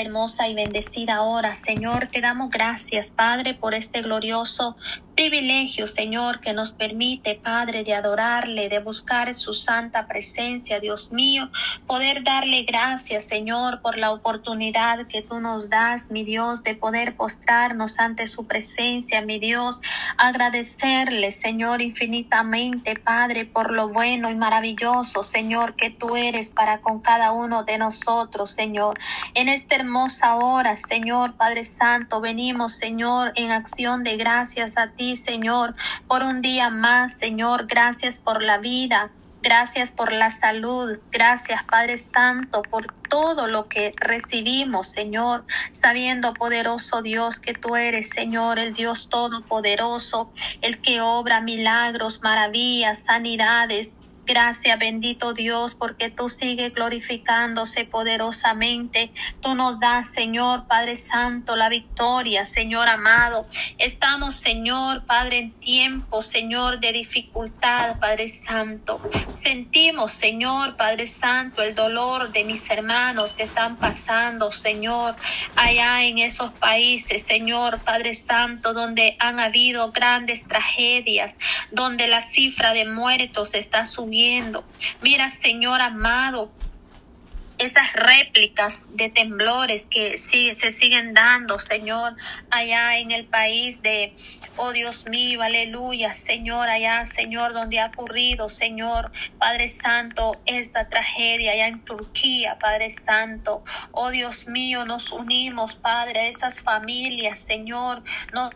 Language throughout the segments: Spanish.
hermosa y bendecida hora. Señor, te damos gracias, Padre, por este glorioso privilegio, Señor, que nos permite, Padre, de adorarle, de buscar su santa presencia, Dios mío, poder darle gracias, Señor, por la oportunidad que tú nos das, mi Dios, de poder postrarnos ante su presencia, mi Dios, agradecerle, Señor, infinitamente, Padre, por lo bueno y maravilloso, Señor, que tú eres para con cada uno de nosotros, Señor. En esta hermosa hora, Señor, Padre Santo, venimos, Señor, en acción de gracias a ti Señor, por un día más, Señor. Gracias por la vida. Gracias por la salud. Gracias, Padre Santo, por todo lo que recibimos, Señor, sabiendo, poderoso Dios, que tú eres, Señor, el Dios todopoderoso, el que obra milagros, maravillas, sanidades, Gracias, bendito Dios, porque tú sigues glorificándose poderosamente. Tú nos das, Señor Padre Santo, la victoria, Señor amado. Estamos, Señor Padre, en tiempo, Señor, de dificultad, Padre Santo. Sentimos, Señor Padre Santo, el dolor de mis hermanos que están pasando, Señor, allá en esos países, Señor Padre Santo, donde han habido grandes tragedias, donde la cifra de muertos está subiendo Mira, Señor amado, esas réplicas de temblores que sí, se siguen dando, Señor, allá en el país de, oh Dios mío, aleluya, Señor, allá, Señor, donde ha ocurrido, Señor, Padre Santo, esta tragedia allá en Turquía, Padre Santo, oh Dios mío, nos unimos, Padre, a esas familias, Señor, nos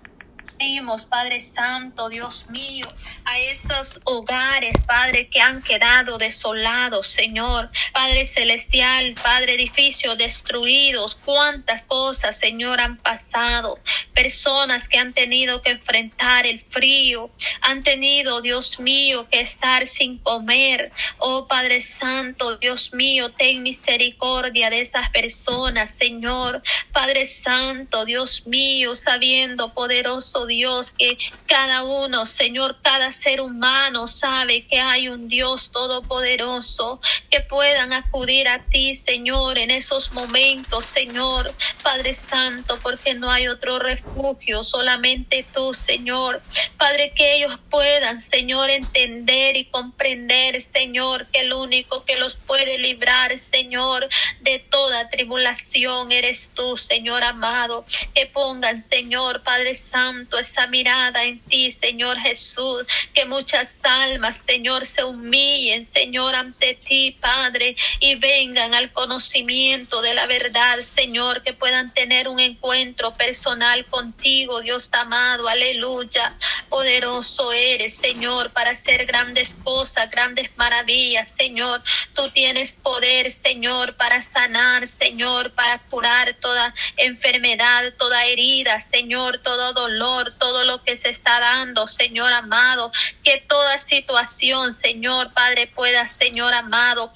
Padre Santo, Dios mío, a esos hogares, Padre, que han quedado desolados, Señor. Padre Celestial, Padre edificios destruidos, cuántas cosas, Señor, han pasado. Personas que han tenido que enfrentar el frío, han tenido, Dios mío, que estar sin comer. Oh Padre Santo, Dios mío, ten misericordia de esas personas, Señor. Padre Santo, Dios mío, sabiendo, poderoso Dios, que cada uno, Señor, cada ser humano sabe que hay un Dios todopoderoso, que puedan acudir a ti, Señor, en esos momentos, Señor, Padre Santo, porque no hay otro refugio, solamente tú, Señor. Padre, que ellos puedan, Señor, entender y comprender, Señor, que el único que los puede librar, Señor, de toda tribulación eres tú, Señor amado. Que pongan, Señor, Padre Santo, esa mirada en ti, Señor Jesús, que muchas almas, Señor, se humillen, Señor, ante ti, Padre, y vengan al conocimiento de la verdad, Señor, que puedan tener un encuentro personal contigo, Dios amado, aleluya. Poderoso eres, Señor, para hacer grandes cosas, grandes maravillas, Señor. Tú tienes poder, Señor, para sanar, Señor, para curar toda enfermedad, toda herida, Señor, todo dolor, todo lo que se está dando, Señor amado, que toda situación, Señor Padre, pueda, Señor amado,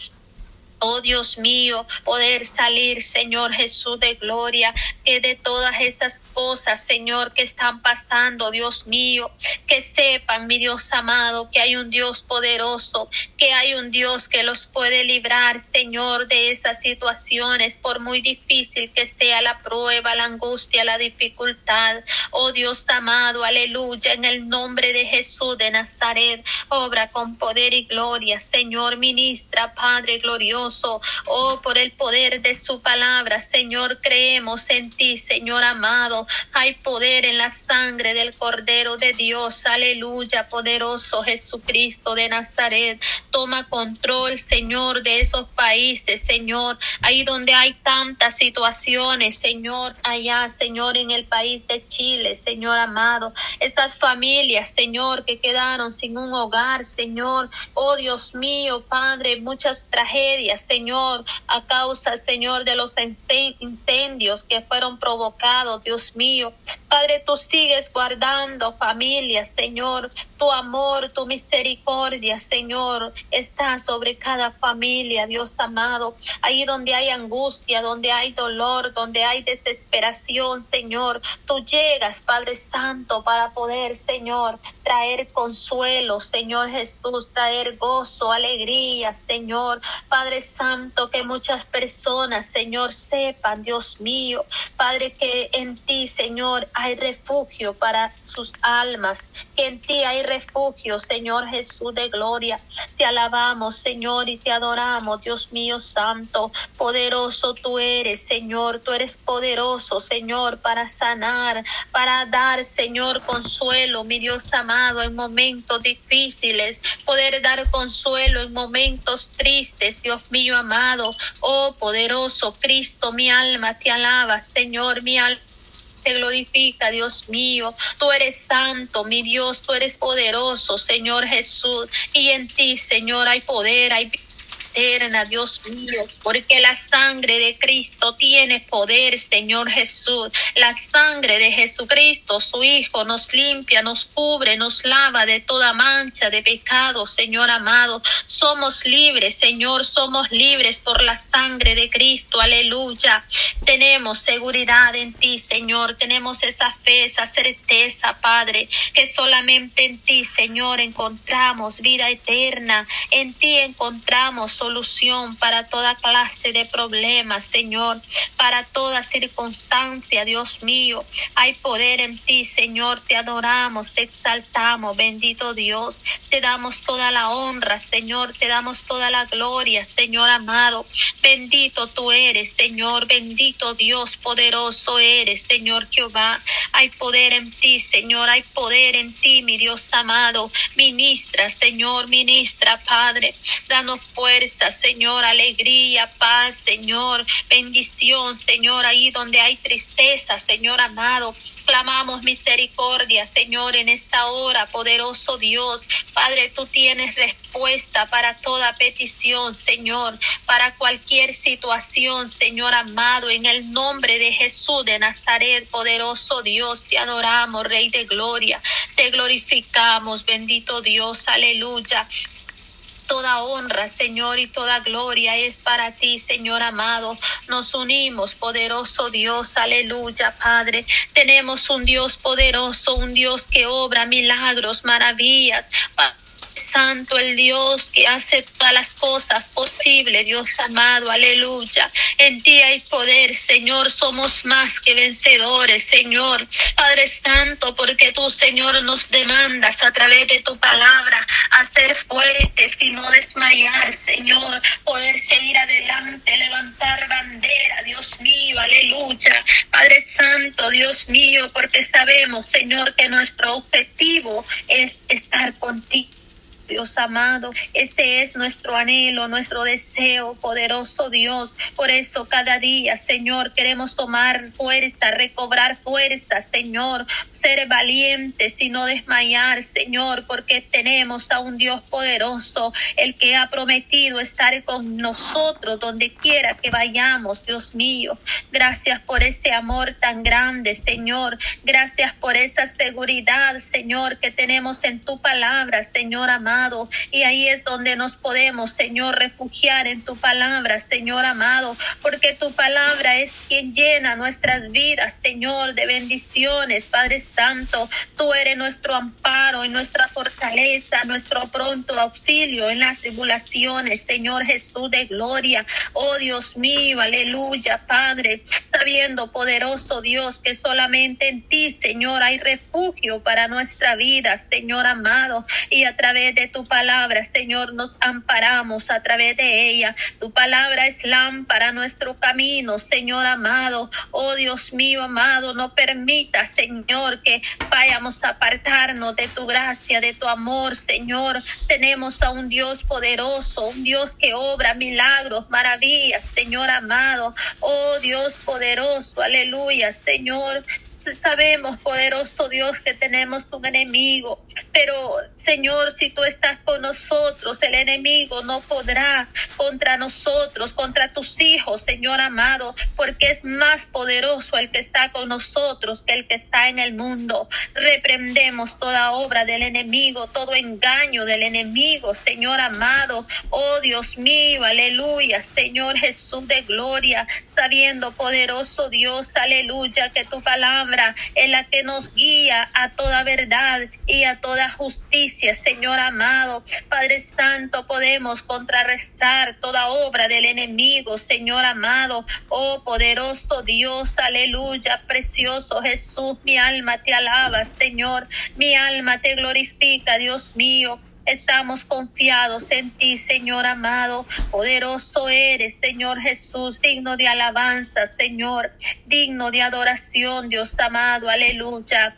Oh Dios mío, poder salir, Señor Jesús de gloria, que de todas esas cosas, Señor, que están pasando, Dios mío, que sepan, mi Dios amado, que hay un Dios poderoso, que hay un Dios que los puede librar, Señor, de esas situaciones, por muy difícil que sea la prueba, la angustia, la dificultad. Oh Dios amado, aleluya, en el nombre de Jesús de Nazaret, obra con poder y gloria, Señor, ministra, Padre glorioso Oh, por el poder de su palabra, Señor, creemos en ti, Señor amado. Hay poder en la sangre del Cordero de Dios. Aleluya, poderoso Jesucristo de Nazaret. Toma control, Señor, de esos países, Señor. Ahí donde hay tantas situaciones, Señor, allá, Señor, en el país de Chile, Señor amado. Esas familias, Señor, que quedaron sin un hogar, Señor. Oh, Dios mío, Padre, muchas tragedias, Señor, a causa, Señor, de los incendios que fueron provocados, Dios mío. Padre, tú sigues guardando familias, Señor. Tu amor, tu misericordia, Señor, está sobre cada familia, Dios amado. Ahí donde hay angustia, donde hay dolor, donde hay desesperación, Señor. Tú llegas, Padre Santo, para poder, Señor, traer consuelo, Señor Jesús, traer gozo, alegría, Señor. Padre Santo, que muchas personas, Señor, sepan, Dios mío, Padre, que en ti, Señor, hay refugio para sus almas, que en ti hay refugio, Señor Jesús de gloria. Te alabamos, Señor, y te adoramos, Dios mío santo, poderoso tú eres, Señor, tú eres poderoso, Señor, para sanar, para dar, Señor, consuelo, mi Dios amado, en momentos difíciles, poder dar consuelo en momentos tristes, Dios mío amado, oh poderoso Cristo, mi alma te alaba, Señor, mi alma te glorifica, Dios mío. Tú eres santo, mi Dios, tú eres poderoso, Señor Jesús. Y en ti, Señor, hay poder, hay eterna, Dios mío, porque la sangre de Cristo tiene poder, Señor Jesús. La sangre de Jesucristo, su Hijo, nos limpia, nos cubre, nos lava de toda mancha de pecado, Señor amado. Somos libres, Señor, somos libres por la sangre de Cristo, aleluya. Tenemos seguridad en ti, Señor, tenemos esa fe, esa certeza, Padre, que solamente en ti, Señor, encontramos vida eterna, en ti encontramos solución para toda clase de problemas, Señor, para toda circunstancia, Dios mío. Hay poder en ti, Señor. Te adoramos, te exaltamos, bendito Dios. Te damos toda la honra, Señor. Te damos toda la gloria, Señor amado. Bendito tú eres, Señor. Bendito Dios, poderoso eres, Señor Jehová. Hay poder en ti, Señor. Hay poder en ti, mi Dios amado. Ministra, Señor, ministra, Padre. Danos fuerza Señor, alegría, paz, Señor, bendición, Señor, ahí donde hay tristeza, Señor amado. Clamamos misericordia, Señor, en esta hora, poderoso Dios. Padre, tú tienes respuesta para toda petición, Señor, para cualquier situación, Señor amado, en el nombre de Jesús de Nazaret, poderoso Dios, te adoramos, Rey de Gloria, te glorificamos, bendito Dios, aleluya. Toda honra, Señor, y toda gloria es para ti, Señor amado. Nos unimos, poderoso Dios, aleluya, Padre. Tenemos un Dios poderoso, un Dios que obra milagros, maravillas santo, el Dios que hace todas las cosas posibles, Dios amado, aleluya. En ti hay poder, Señor, somos más que vencedores, Señor. Padre Santo, porque tú, Señor, nos demandas a través de tu palabra a ser fuertes y no desmayar, Señor, poder seguir adelante, levantar bandera, Dios mío, aleluya. Padre Santo, Dios mío, porque sabemos, Señor, que nuestro objetivo es estar contigo Dios amado. Ese es nuestro anhelo, nuestro deseo, poderoso Dios. Por eso cada día, Señor, queremos tomar fuerza, recobrar fuerza, Señor, ser valientes y no desmayar, Señor, porque tenemos a un Dios poderoso, el que ha prometido estar con nosotros donde quiera que vayamos, Dios mío. Gracias por ese amor tan grande, Señor. Gracias por esa seguridad, Señor, que tenemos en tu palabra, Señor amado. Y ahí es donde nos podemos, Señor, refugiar en tu palabra, Señor amado, porque tu palabra es quien llena nuestras vidas, Señor, de bendiciones, Padre Santo. Tú eres nuestro amparo y nuestra fortaleza, nuestro pronto auxilio en las tribulaciones, Señor Jesús de gloria. Oh Dios mío, aleluya, Padre, sabiendo, poderoso Dios, que solamente en ti, Señor, hay refugio para nuestra vida, Señor amado, y a través de tu palabra, Señor, nos amparamos a través de ella. Tu palabra es lámpara nuestro camino, Señor amado. Oh Dios mío, amado, no permita, Señor, que vayamos a apartarnos de tu gracia, de tu amor, Señor. Tenemos a un Dios poderoso, un Dios que obra milagros, maravillas, Señor amado. Oh Dios poderoso, aleluya, Señor sabemos, poderoso Dios, que tenemos un enemigo, pero Señor, si tú estás con nosotros, el enemigo no podrá contra nosotros, contra tus hijos, Señor amado, porque es más poderoso el que está con nosotros que el que está en el mundo. Reprendemos toda obra del enemigo, todo engaño del enemigo, Señor amado. Oh Dios mío, aleluya, Señor Jesús de gloria, sabiendo, poderoso Dios, aleluya, que tu palabra es la que nos guía a toda verdad y a toda justicia, Señor amado. Padre Santo, podemos contrarrestar toda obra del enemigo, Señor amado. Oh poderoso Dios, aleluya, precioso Jesús, mi alma te alaba, Señor. Mi alma te glorifica, Dios mío. Estamos confiados en ti, Señor amado. Poderoso eres, Señor Jesús, digno de alabanza, Señor, digno de adoración, Dios amado. Aleluya.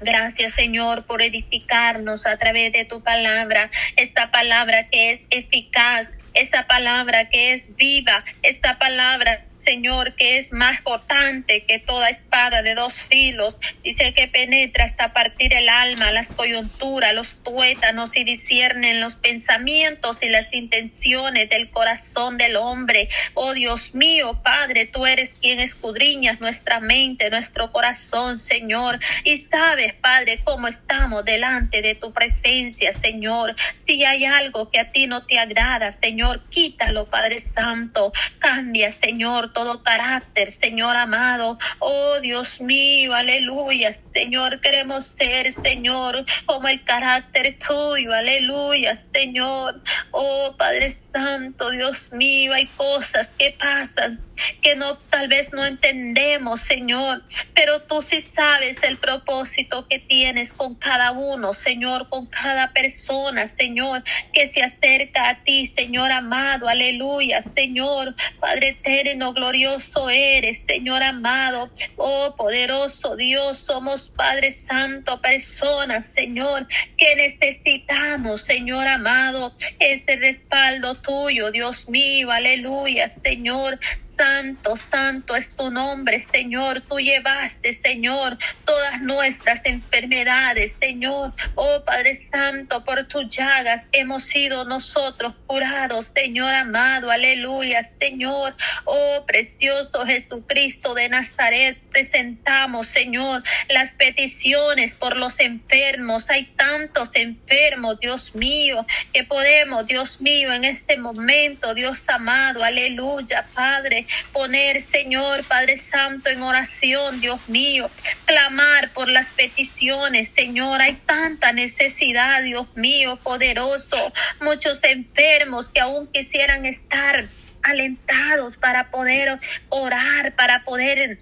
Gracias, Señor, por edificarnos a través de tu palabra, esta palabra que es eficaz, esa palabra que es viva, esta palabra Señor, que es más cortante que toda espada de dos filos. Dice que penetra hasta partir el alma, las coyunturas, los tuétanos y disciernen los pensamientos y las intenciones del corazón del hombre. Oh Dios mío, Padre, tú eres quien escudriñas nuestra mente, nuestro corazón, Señor. Y sabes, Padre, cómo estamos delante de tu presencia, Señor. Si hay algo que a ti no te agrada, Señor, quítalo, Padre Santo. Cambia, Señor todo carácter, Señor amado. Oh Dios mío, aleluya. Señor, queremos ser, Señor, como el carácter tuyo, aleluya, Señor. Oh Padre Santo, Dios mío, hay cosas que pasan que no tal vez no entendemos, Señor, pero tú sí sabes el propósito que tienes con cada uno, Señor, con cada persona, Señor, que se acerca a ti, Señor amado, aleluya, Señor, Padre eterno, glorioso eres, Señor amado. Oh, poderoso Dios, somos Padre Santo, personas, Señor, que necesitamos, Señor amado, este respaldo tuyo, Dios mío, aleluya, Señor. Santo, santo es tu nombre, Señor. Tú llevaste, Señor, todas nuestras enfermedades, Señor. Oh Padre Santo, por tus llagas hemos sido nosotros curados, Señor amado. Aleluya, Señor. Oh precioso Jesucristo de Nazaret, presentamos, Señor, las peticiones por los enfermos. Hay tantos enfermos, Dios mío, que podemos, Dios mío, en este momento, Dios amado. Aleluya, Padre poner, Señor Padre Santo, en oración, Dios mío, clamar por las peticiones, Señor. Hay tanta necesidad, Dios mío, poderoso. Muchos enfermos que aún quisieran estar alentados para poder orar, para poder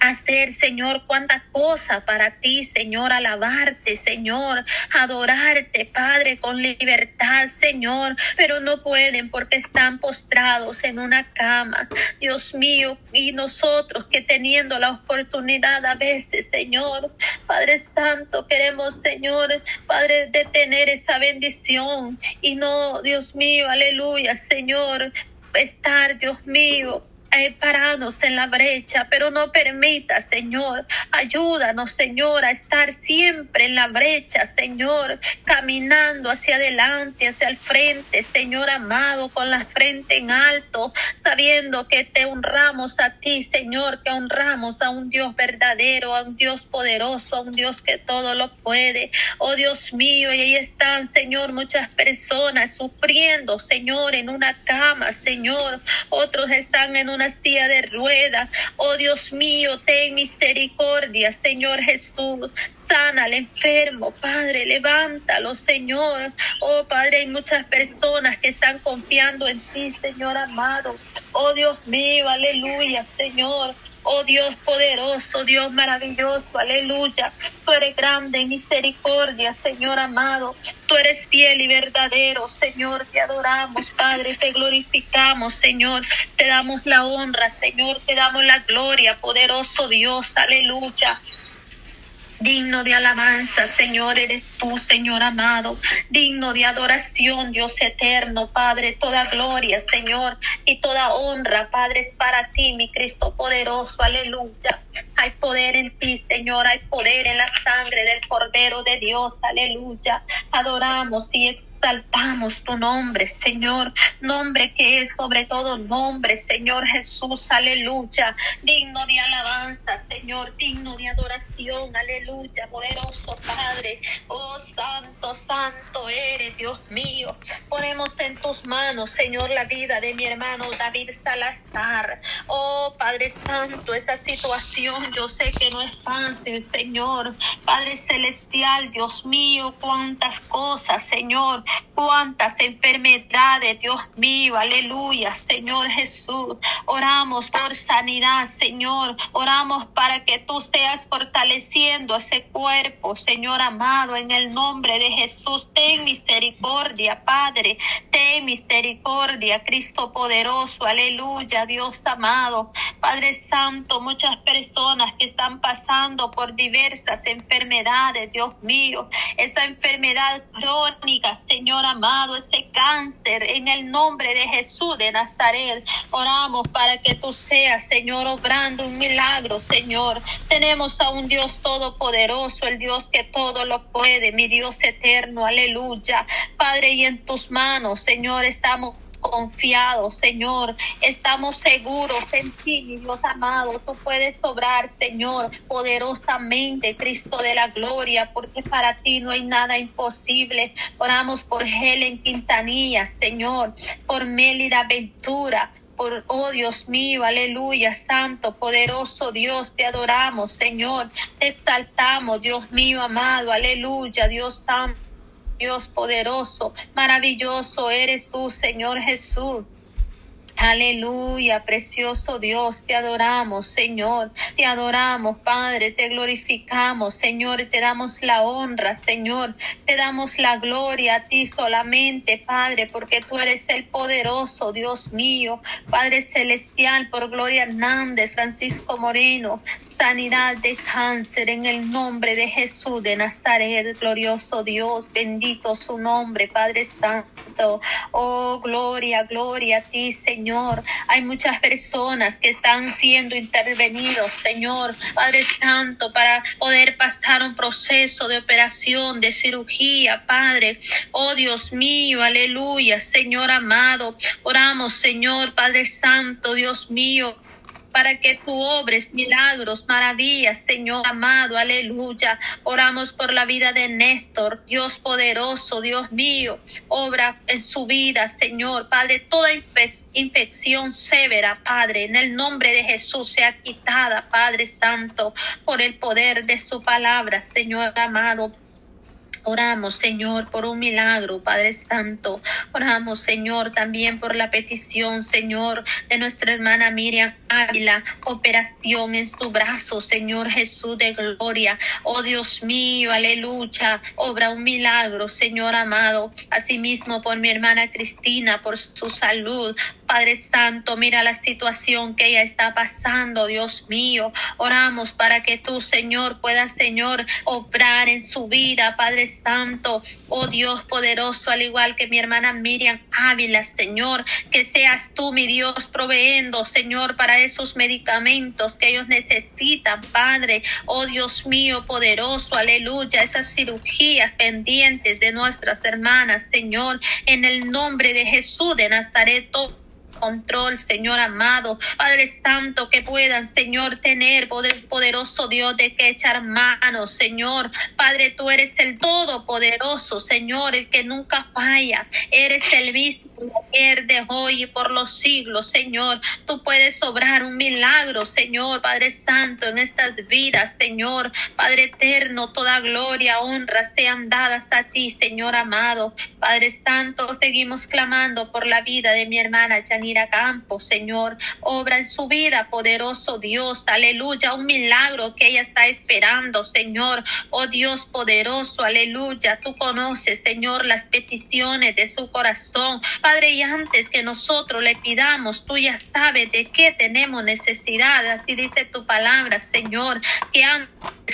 hacer, Señor, cuánta cosa para ti, Señor, alabarte, Señor, adorarte, Padre, con libertad, Señor, pero no pueden porque están postrados en una cama, Dios mío, y nosotros que teniendo la oportunidad a veces, Señor, Padre Santo, queremos, Señor, Padre, de tener esa bendición. Y no, Dios mío, aleluya, Señor, estar, Dios mío, parados en la brecha, pero no permita, Señor, ayúdanos, Señor, a estar siempre en la brecha, Señor, caminando hacia adelante, hacia el frente, Señor amado, con la frente en alto, sabiendo que te honramos a ti, Señor, que honramos a un Dios verdadero, a un Dios poderoso, a un Dios que todo lo puede. Oh Dios mío, y ahí están, Señor, muchas personas sufriendo, Señor, en una cama, Señor, otros están en una de rueda. Oh Dios mío, ten misericordia, Señor Jesús. Sana al enfermo, Padre, levántalo, Señor. Oh Padre, hay muchas personas que están confiando en ti, Señor amado. Oh Dios mío, aleluya, Señor. Oh Dios poderoso, Dios maravilloso, aleluya. Tú eres grande en misericordia, Señor amado. Tú eres fiel y verdadero, Señor. Te adoramos, Padre, te glorificamos, Señor. Te damos la honra, Señor. Te damos la gloria, poderoso Dios, aleluya. Digno de alabanza, Señor, eres tú, Señor amado. Digno de adoración, Dios eterno, Padre. Toda gloria, Señor, y toda honra, Padre, es para ti, mi Cristo poderoso. Aleluya. Hay poder en ti, Señor. Hay poder en la sangre del Cordero de Dios. Aleluya. Adoramos y exaltamos tu nombre, Señor. Nombre que es sobre todo nombre, Señor Jesús. Aleluya. Digno de alabanza, Señor. Digno de adoración. Aleluya. Poderoso Padre. Oh, santo, santo eres, Dios mío. Ponemos en tus manos, Señor, la vida de mi hermano David Salazar. Oh, Padre Santo, esa situación situación yo sé que no es fácil, Señor. Padre Celestial, Dios mío, cuántas cosas, Señor, cuántas enfermedades, Dios mío, aleluya, Señor Jesús. Oramos por sanidad, Señor. Oramos para que tú seas fortaleciendo ese cuerpo, Señor amado, en el nombre de Jesús. Ten misericordia, Padre. Ten misericordia, Cristo poderoso, aleluya, Dios amado. Padre Santo, muchas personas que están pasando por diversas enfermedades, Dios mío, esa enfermedad crónica, Señor amado, ese cáncer, en el nombre de Jesús de Nazaret, oramos para que tú seas, Señor, obrando un milagro, Señor. Tenemos a un Dios todopoderoso, el Dios que todo lo puede, mi Dios eterno, aleluya. Padre, y en tus manos, Señor, estamos confiados, Señor. Estamos seguros en ti, Dios amado. Tú puedes obrar, Señor, poderosamente, Cristo de la gloria, porque para ti no hay nada imposible. Oramos por Helen Quintanilla, Señor, por Mélida Ventura, por, oh Dios mío, aleluya, santo, poderoso Dios, te adoramos, Señor, te exaltamos, Dios mío, amado, aleluya, Dios santo. Dios poderoso, maravilloso eres tú, Señor Jesús. Aleluya, precioso Dios, te adoramos, Señor, te adoramos, Padre, te glorificamos, Señor, te damos la honra, Señor, te damos la gloria a ti solamente, Padre, porque tú eres el poderoso, Dios mío, Padre celestial, por Gloria Hernández, Francisco Moreno, sanidad de cáncer en el nombre de Jesús de Nazaret, glorioso Dios, bendito su nombre, Padre Santo, oh, gloria, gloria a ti, Señor. Señor. Hay muchas personas que están siendo intervenidos, Señor, Padre Santo, para poder pasar un proceso de operación, de cirugía, Padre. Oh Dios mío, aleluya, Señor amado. Oramos, Señor, Padre Santo, Dios mío para que tú obres milagros, maravillas, Señor amado, aleluya. Oramos por la vida de Néstor, Dios poderoso, Dios mío, obra en su vida, Señor. Padre, toda infección severa, Padre, en el nombre de Jesús sea quitada, Padre Santo, por el poder de su palabra, Señor amado. Oramos, Señor, por un milagro, Padre Santo. Oramos, Señor, también por la petición, Señor, de nuestra hermana Miriam Ávila, operación en su brazo, Señor Jesús de gloria. Oh Dios mío, aleluya. Obra un milagro, Señor amado. Asimismo, por mi hermana Cristina, por su salud. Padre Santo, mira la situación que ella está pasando, Dios mío. Oramos para que tú, Señor, puedas, Señor, obrar en su vida, Padre Santo, oh Dios poderoso, al igual que mi hermana Miriam Ávila, Señor, que seas tú, mi Dios, proveendo, Señor, para esos medicamentos que ellos necesitan, Padre, oh Dios mío, poderoso, aleluya, esas cirugías pendientes de nuestras hermanas, Señor, en el nombre de Jesús de Nazaret, control, Señor amado. Padre Santo, que puedan, Señor, tener poder poderoso Dios de que echar manos, Señor. Padre, tú eres el todopoderoso, Señor, el que nunca falla. Eres el mismo ayer, de hoy y por los siglos, Señor. Tú puedes obrar un milagro, Señor, Padre Santo, en estas vidas, Señor. Padre eterno, toda gloria, honra sean dadas a ti, Señor amado. Padre Santo, seguimos clamando por la vida de mi hermana Janine a campo, Señor. Obra en su vida, poderoso Dios. Aleluya. Un milagro que ella está esperando, Señor. Oh Dios poderoso, aleluya. Tú conoces, Señor, las peticiones de su corazón. Y antes que nosotros le pidamos, tú ya sabes de qué tenemos necesidad. Así dice tu palabra, Señor, que antes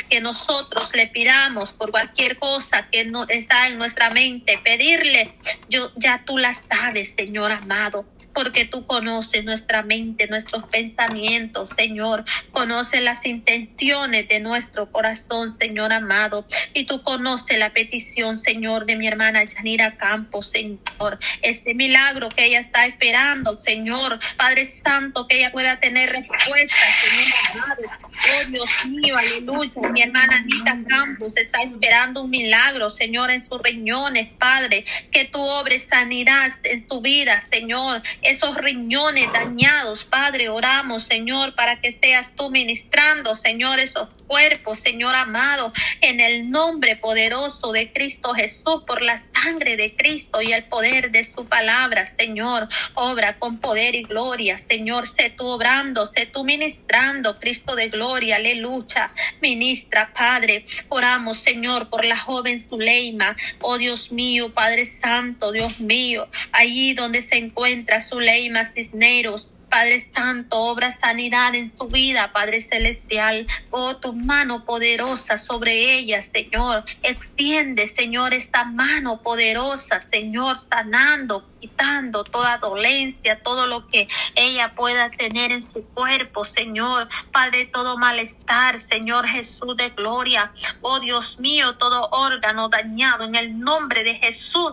que nosotros le pidamos por cualquier cosa que no está en nuestra mente, pedirle, yo ya tú la sabes, Señor amado porque tú conoces nuestra mente, nuestros pensamientos, Señor. Conoces las intenciones de nuestro corazón, Señor amado. Y tú conoces la petición, Señor, de mi hermana Yanira Campos, Señor. Ese milagro que ella está esperando, Señor. Padre Santo, que ella pueda tener respuesta, Señor. Oh Dios mío, aleluya. Mi hermana Anita Campos está esperando un milagro, Señor, en sus riñones, Padre. Que tú obres sanidad en tu vida, Señor esos riñones dañados, Padre, oramos, Señor, para que seas tú ministrando, Señor, esos cuerpos, Señor amado, en el nombre poderoso de Cristo Jesús, por la sangre de Cristo y el poder de su palabra, Señor, obra con poder y gloria, Señor, sé tú obrando, sé tú ministrando, Cristo de gloria, aleluya, ministra, Padre, oramos, Señor, por la joven Zuleima, oh Dios mío, Padre Santo, Dios mío, allí donde se encuentra Zuleima Cisneros, Padre Santo, obra sanidad en tu vida, Padre Celestial. Oh, tu mano poderosa sobre ella, Señor. Extiende, Señor, esta mano poderosa, Señor, sanando, quitando toda dolencia, todo lo que ella pueda tener en su cuerpo, Señor. Padre, todo malestar, Señor Jesús de gloria. Oh, Dios mío, todo órgano dañado en el nombre de Jesús.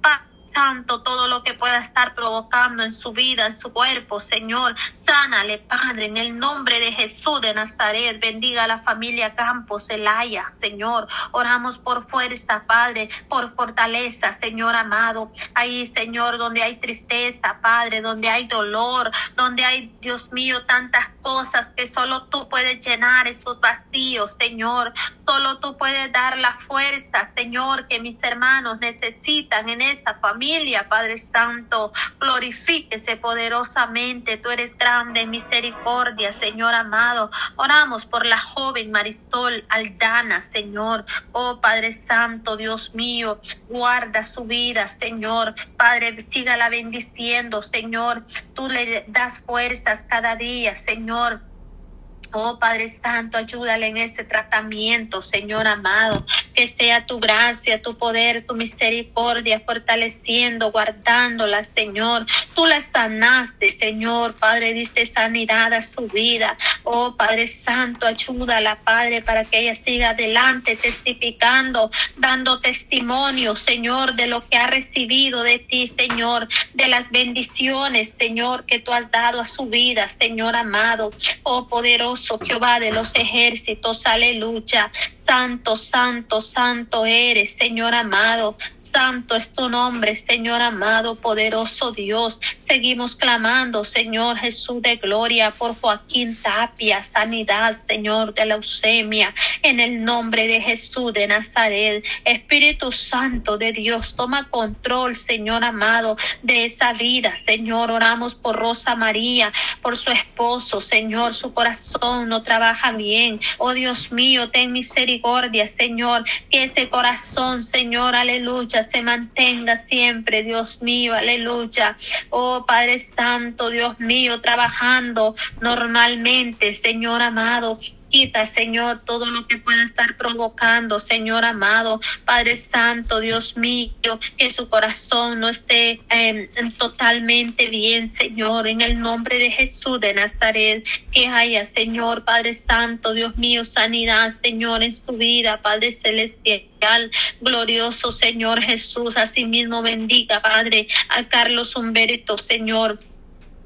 Padre, Santo, todo lo que pueda estar provocando en su vida, en su cuerpo, Señor, sánale, Padre, en el nombre de Jesús de Nazaret, bendiga a la familia Campos, Elaya, Señor, oramos por fuerza, Padre, por fortaleza, Señor amado, ahí, Señor, donde hay tristeza, Padre, donde hay dolor, donde hay, Dios mío, tantas cosas que solo tú puedes llenar esos vacíos, Señor, solo tú puedes dar la fuerza, Señor, que mis hermanos necesitan en esta familia Padre Santo. Glorifíquese poderosamente. Tú eres grande misericordia, Señor amado. Oramos por la joven Marisol Aldana, Señor. Oh Padre Santo, Dios mío, guarda su vida, Señor. Padre, sígala bendiciendo, Señor. Tú le das fuerzas cada día, Señor. Oh Padre Santo, ayúdale en ese tratamiento, Señor amado. Que sea tu gracia, tu poder, tu misericordia, fortaleciendo, guardándola, Señor. Tú la sanaste, Señor. Padre, diste sanidad a su vida. Oh Padre Santo, ayúdala, Padre, para que ella siga adelante testificando, dando testimonio, Señor, de lo que ha recibido de ti, Señor, de las bendiciones, Señor, que tú has dado a su vida, Señor amado. Oh poderoso Jehová de los ejércitos, aleluya. Santo, santo, santo eres, Señor amado. Santo es tu nombre, Señor amado, poderoso Dios. Seguimos clamando, Señor Jesús de gloria, por Joaquín Tapia, sanidad, Señor, de leucemia, en el nombre de Jesús de Nazaret. Espíritu Santo de Dios, toma control, Señor amado, de esa vida, Señor. Oramos por Rosa María, por su esposo, Señor, su corazón no trabaja bien. Oh Dios mío, ten misericordia, Señor, que ese corazón, Señor, aleluya, se mantenga siempre, Dios mío, aleluya. Oh Padre Santo, Dios mío, trabajando normalmente, Señor amado. Quita, Señor, todo lo que pueda estar provocando, Señor amado, Padre Santo, Dios mío, que su corazón no esté em, totalmente bien, Señor, en el nombre de Jesús de Nazaret, que haya, Señor, Padre Santo, Dios mío, sanidad, Señor, en su vida, Padre Celestial, glorioso Señor Jesús, asimismo bendiga, Padre, a Carlos Humberto, Señor.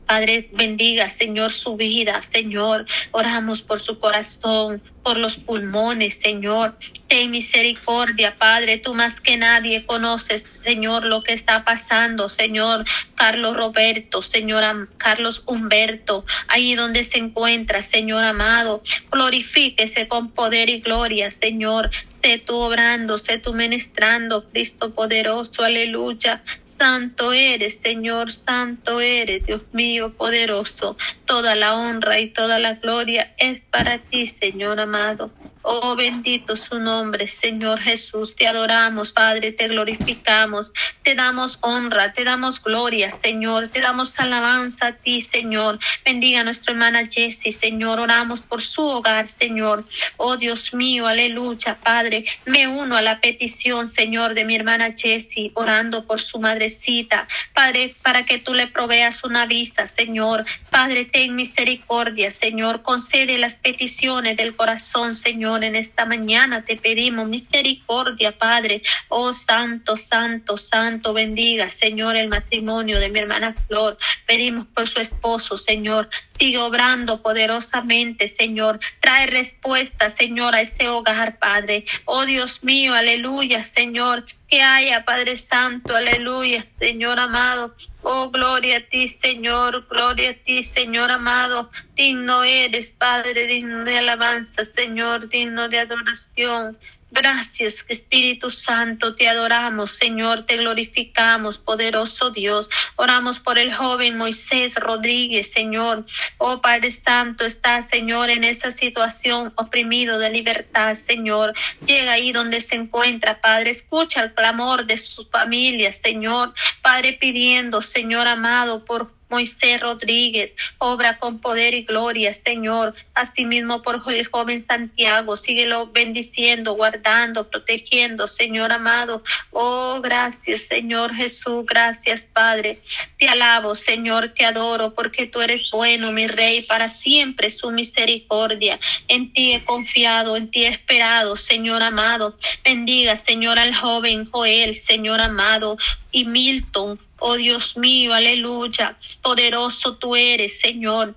Padre, bendiga, Señor, su vida, Señor. Oramos por su corazón, por los pulmones, Señor. Ten misericordia, Padre. Tú más que nadie conoces, Señor, lo que está pasando, Señor. Carlos Roberto, Señor Carlos Humberto, ahí donde se encuentra, Señor amado. Glorifíquese con poder y gloria, Señor. Sé tú obrando, sé tú ministrando, Cristo poderoso, aleluya. Santo eres, Señor, santo eres, Dios mío, poderoso. Toda la honra y toda la gloria es para ti, Señor amado. Oh, bendito su nombre, Señor Jesús. Te adoramos, Padre, te glorificamos, te damos honra, te damos gloria, Señor. Te damos alabanza a ti, Señor. Bendiga a nuestra hermana Jessie, Señor. Oramos por su hogar, Señor. Oh, Dios mío, aleluya, Padre. Me uno a la petición, Señor, de mi hermana Jessie, orando por su madrecita. Padre, para que tú le proveas una visa, Señor. Padre, ten misericordia, Señor. Concede las peticiones del corazón Señor, en esta mañana te pedimos misericordia, Padre. Oh Santo, Santo, Santo, bendiga, Señor, el matrimonio de mi hermana Flor. Pedimos por su esposo, Señor. Sigue obrando poderosamente, Señor. Trae respuesta, Señor, a ese hogar, Padre. Oh Dios mío, aleluya, Señor. Que haya, Padre Santo, aleluya, Señor amado. Oh, gloria a ti, Señor, gloria a ti, Señor amado. Digno eres, Padre, digno de alabanza, Señor, digno de adoración. Gracias, Espíritu Santo, te adoramos, Señor, te glorificamos, poderoso Dios. Oramos por el joven Moisés Rodríguez, Señor. Oh Padre Santo, está, Señor, en esa situación oprimido de libertad, Señor. Llega ahí donde se encuentra, Padre. Escucha el clamor de sus familias, Señor. Padre, pidiendo, Señor amado, por Moisés Rodríguez, obra con poder y gloria, Señor. Asimismo por el joven Santiago, síguelo bendiciendo, guardando, protegiendo, Señor amado. Oh, gracias, Señor Jesús, gracias, Padre. Te alabo, Señor, te adoro, porque tú eres bueno, mi Rey, para siempre su misericordia. En ti he confiado, en ti he esperado, Señor amado. Bendiga, Señor, al joven Joel, Señor amado, y Milton, Oh Dios mío, aleluya. Poderoso tú eres, Señor.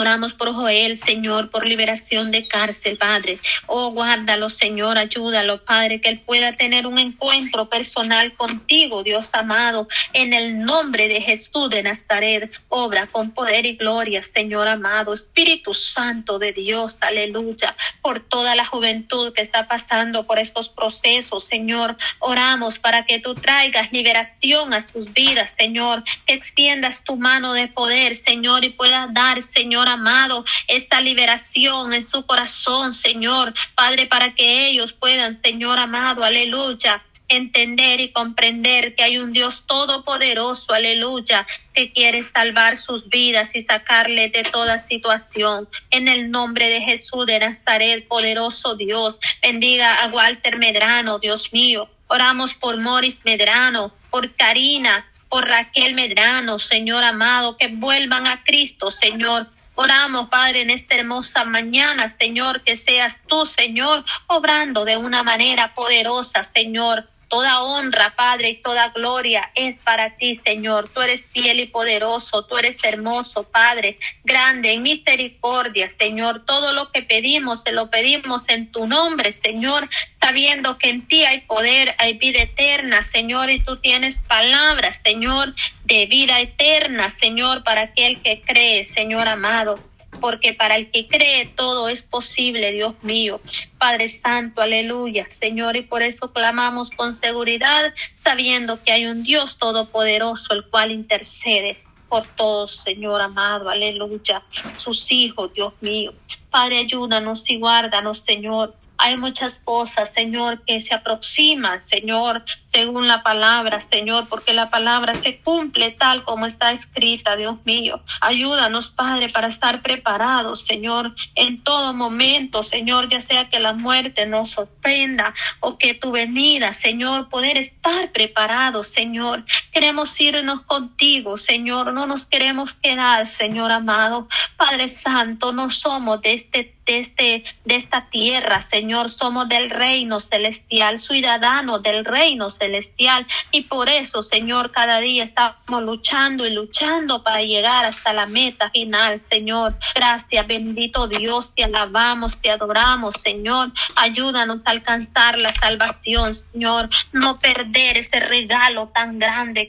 Oramos por Joel, Señor, por liberación de cárcel, Padre. Oh, guárdalo, Señor, ayúdalo, Padre, que él pueda tener un encuentro personal contigo, Dios amado, en el nombre de Jesús de Nazaret. Obra con poder y gloria, Señor amado. Espíritu Santo de Dios, aleluya, por toda la juventud que está pasando por estos procesos, Señor. Oramos para que tú traigas liberación a sus vidas, Señor, que extiendas tu mano de poder, Señor, y puedas dar, Señor, amado, esta liberación en su corazón, Señor, Padre, para que ellos puedan, Señor amado, aleluya, entender y comprender que hay un Dios todopoderoso, aleluya, que quiere salvar sus vidas y sacarle de toda situación. En el nombre de Jesús de Nazaret, poderoso Dios, bendiga a Walter Medrano, Dios mío. Oramos por Morris Medrano, por Karina, por Raquel Medrano, Señor amado, que vuelvan a Cristo, Señor Oramos, Padre, en esta hermosa mañana, Señor, que seas tú, Señor, obrando de una manera poderosa, Señor. Toda honra, Padre, y toda gloria es para ti, Señor. Tú eres fiel y poderoso, tú eres hermoso, Padre, grande en misericordia, Señor. Todo lo que pedimos, se lo pedimos en tu nombre, Señor, sabiendo que en ti hay poder, hay vida eterna, Señor, y tú tienes palabras, Señor, de vida eterna, Señor, para aquel que cree, Señor amado porque para el que cree todo es posible, Dios mío. Padre Santo, aleluya, Señor, y por eso clamamos con seguridad, sabiendo que hay un Dios todopoderoso, el cual intercede por todos, Señor amado, aleluya, sus hijos, Dios mío. Padre, ayúdanos y guárdanos, Señor. Hay muchas cosas, Señor, que se aproximan, Señor, según la palabra, Señor, porque la palabra se cumple tal como está escrita, Dios mío. Ayúdanos, Padre, para estar preparados, Señor, en todo momento, Señor, ya sea que la muerte nos sorprenda o que tu venida, Señor, poder estar preparados, Señor. Queremos irnos contigo, Señor, no nos queremos quedar, Señor amado. Padre Santo, no somos de este de, este, de esta tierra, Señor. Somos del reino celestial, ciudadanos del reino celestial. Y por eso, Señor, cada día estamos luchando y luchando para llegar hasta la meta final, Señor. Gracias, bendito Dios, te alabamos, te adoramos, Señor. Ayúdanos a alcanzar la salvación, Señor. No perder ese regalo tan grande